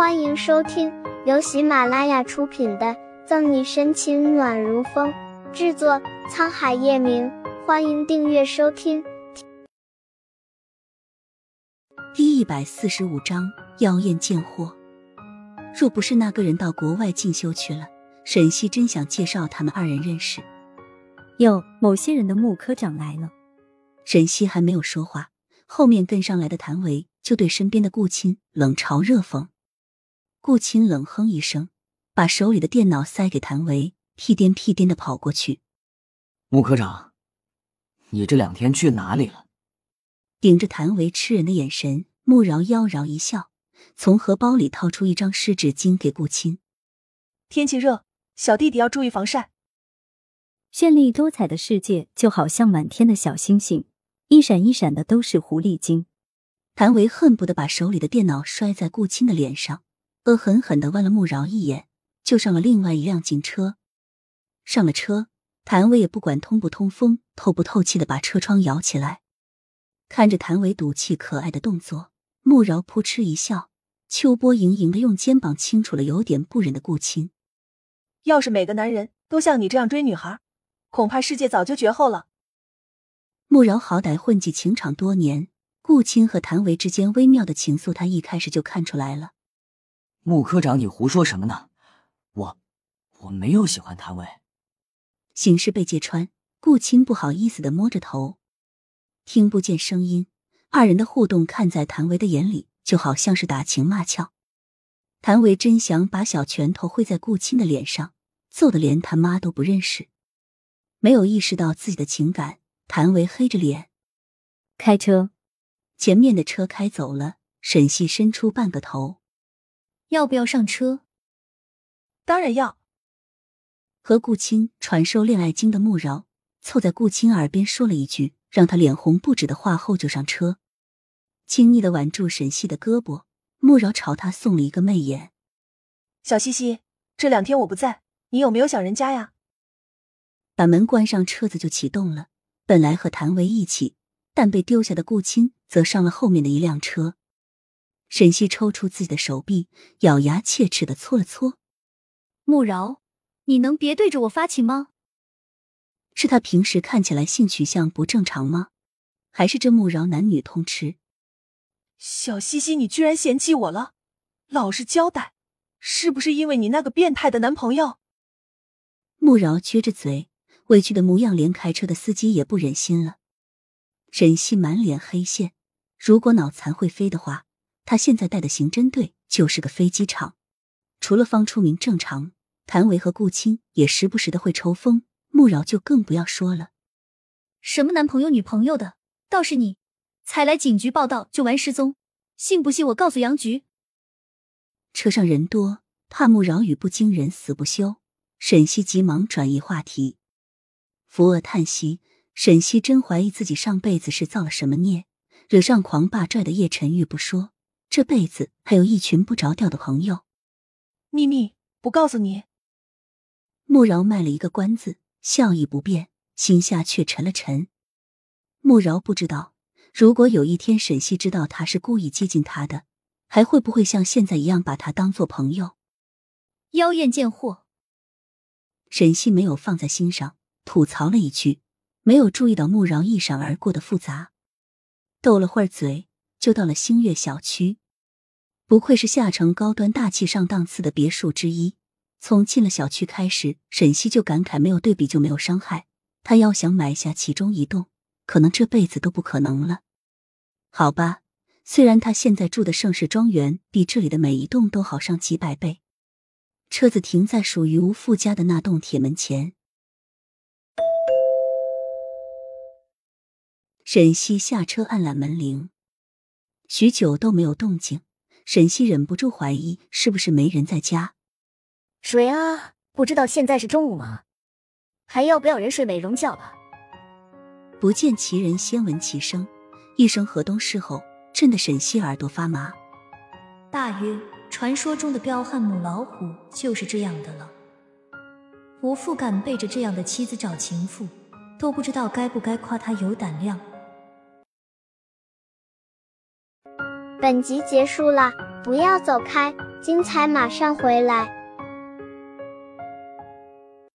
欢迎收听由喜马拉雅出品的《赠你深情暖如风》，制作沧海夜明。欢迎订阅收听。第一百四十五章：妖艳贱货。若不是那个人到国外进修去了，沈西真想介绍他们二人认识。哟，某些人的穆科长来了。沈西还没有说话，后面跟上来的谭维就对身边的顾青冷嘲热讽。顾青冷哼一声，把手里的电脑塞给谭维，屁颠屁颠的跑过去。穆科长，你这两天去哪里了？顶着谭维吃人的眼神，穆饶妖娆一笑，从荷包里掏出一张湿纸巾给顾青。天气热，小弟弟要注意防晒。绚丽多彩的世界就好像满天的小星星，一闪一闪的都是狐狸精。谭维恨不得把手里的电脑摔在顾青的脸上。恶狠狠的剜了穆饶一眼，就上了另外一辆警车。上了车，谭维也不管通不通风、透不透气的把车窗摇起来。看着谭维赌气可爱的动作，穆饶扑哧一笑，秋波盈盈的用肩膀轻触了有点不忍的顾青。要是每个男人都像你这样追女孩，恐怕世界早就绝后了。穆饶好歹混迹情场多年，顾青和谭维之间微妙的情愫，他一开始就看出来了。穆科长，你胡说什么呢？我我没有喜欢谭维。形势被揭穿，顾青不好意思的摸着头，听不见声音。二人的互动看在谭维的眼里，就好像是打情骂俏。谭维真想把小拳头挥在顾青的脸上，揍得连他妈都不认识。没有意识到自己的情感，谭维黑着脸开车。前面的车开走了，沈西伸出半个头。要不要上车？当然要。和顾青传授恋爱经的穆饶凑在顾青耳边说了一句让他脸红不止的话后，就上车，轻昵的挽住沈西的胳膊。穆饶朝他送了一个媚眼：“小西西，这两天我不在，你有没有想人家呀？”把门关上，车子就启动了。本来和谭维一起，但被丢下的顾青则上了后面的一辆车。沈西抽出自己的手臂，咬牙切齿的搓了搓。穆饶，你能别对着我发情吗？是他平时看起来性取向不正常吗？还是这穆饶男女通吃？小西西，你居然嫌弃我了？老实交代，是不是因为你那个变态的男朋友？穆饶撅着嘴，委屈的模样，连开车的司机也不忍心了。沈西满脸黑线，如果脑残会飞的话。他现在带的刑侦队就是个飞机场，除了方初明正常，谭维和顾青也时不时的会抽风，穆饶就更不要说了。什么男朋友女朋友的，倒是你，才来警局报道就玩失踪，信不信我告诉杨局？车上人多，怕穆饶语不惊人死不休，沈西急忙转移话题。扶额叹息，沈西真怀疑自己上辈子是造了什么孽，惹上狂霸拽的叶晨玉不说。这辈子还有一群不着调的朋友，秘密不告诉你。穆饶卖了一个关子，笑意不变，心下却沉了沉。穆饶不知道，如果有一天沈西知道他是故意接近他的，还会不会像现在一样把他当做朋友？妖艳贱货！沈西没有放在心上，吐槽了一句，没有注意到穆饶一闪而过的复杂，斗了会儿嘴，就到了星月小区。不愧是下城高端大气上档次的别墅之一。从进了小区开始，沈西就感慨：没有对比就没有伤害。他要想买下其中一栋，可能这辈子都不可能了。好吧，虽然他现在住的盛世庄园比这里的每一栋都好上几百倍。车子停在属于吴富家的那栋铁门前，沈西下车按了门铃，许久都没有动静。沈西忍不住怀疑，是不是没人在家？谁啊？不知道现在是中午吗？还要不要人睡美容觉了？不见其人，先闻其声。一声河东狮吼，震得沈西耳朵发麻。大约传说中的彪悍母老虎就是这样的了。吴父敢背着这样的妻子找情妇，都不知道该不该夸他有胆量。本集结束了，不要走开，精彩马上回来。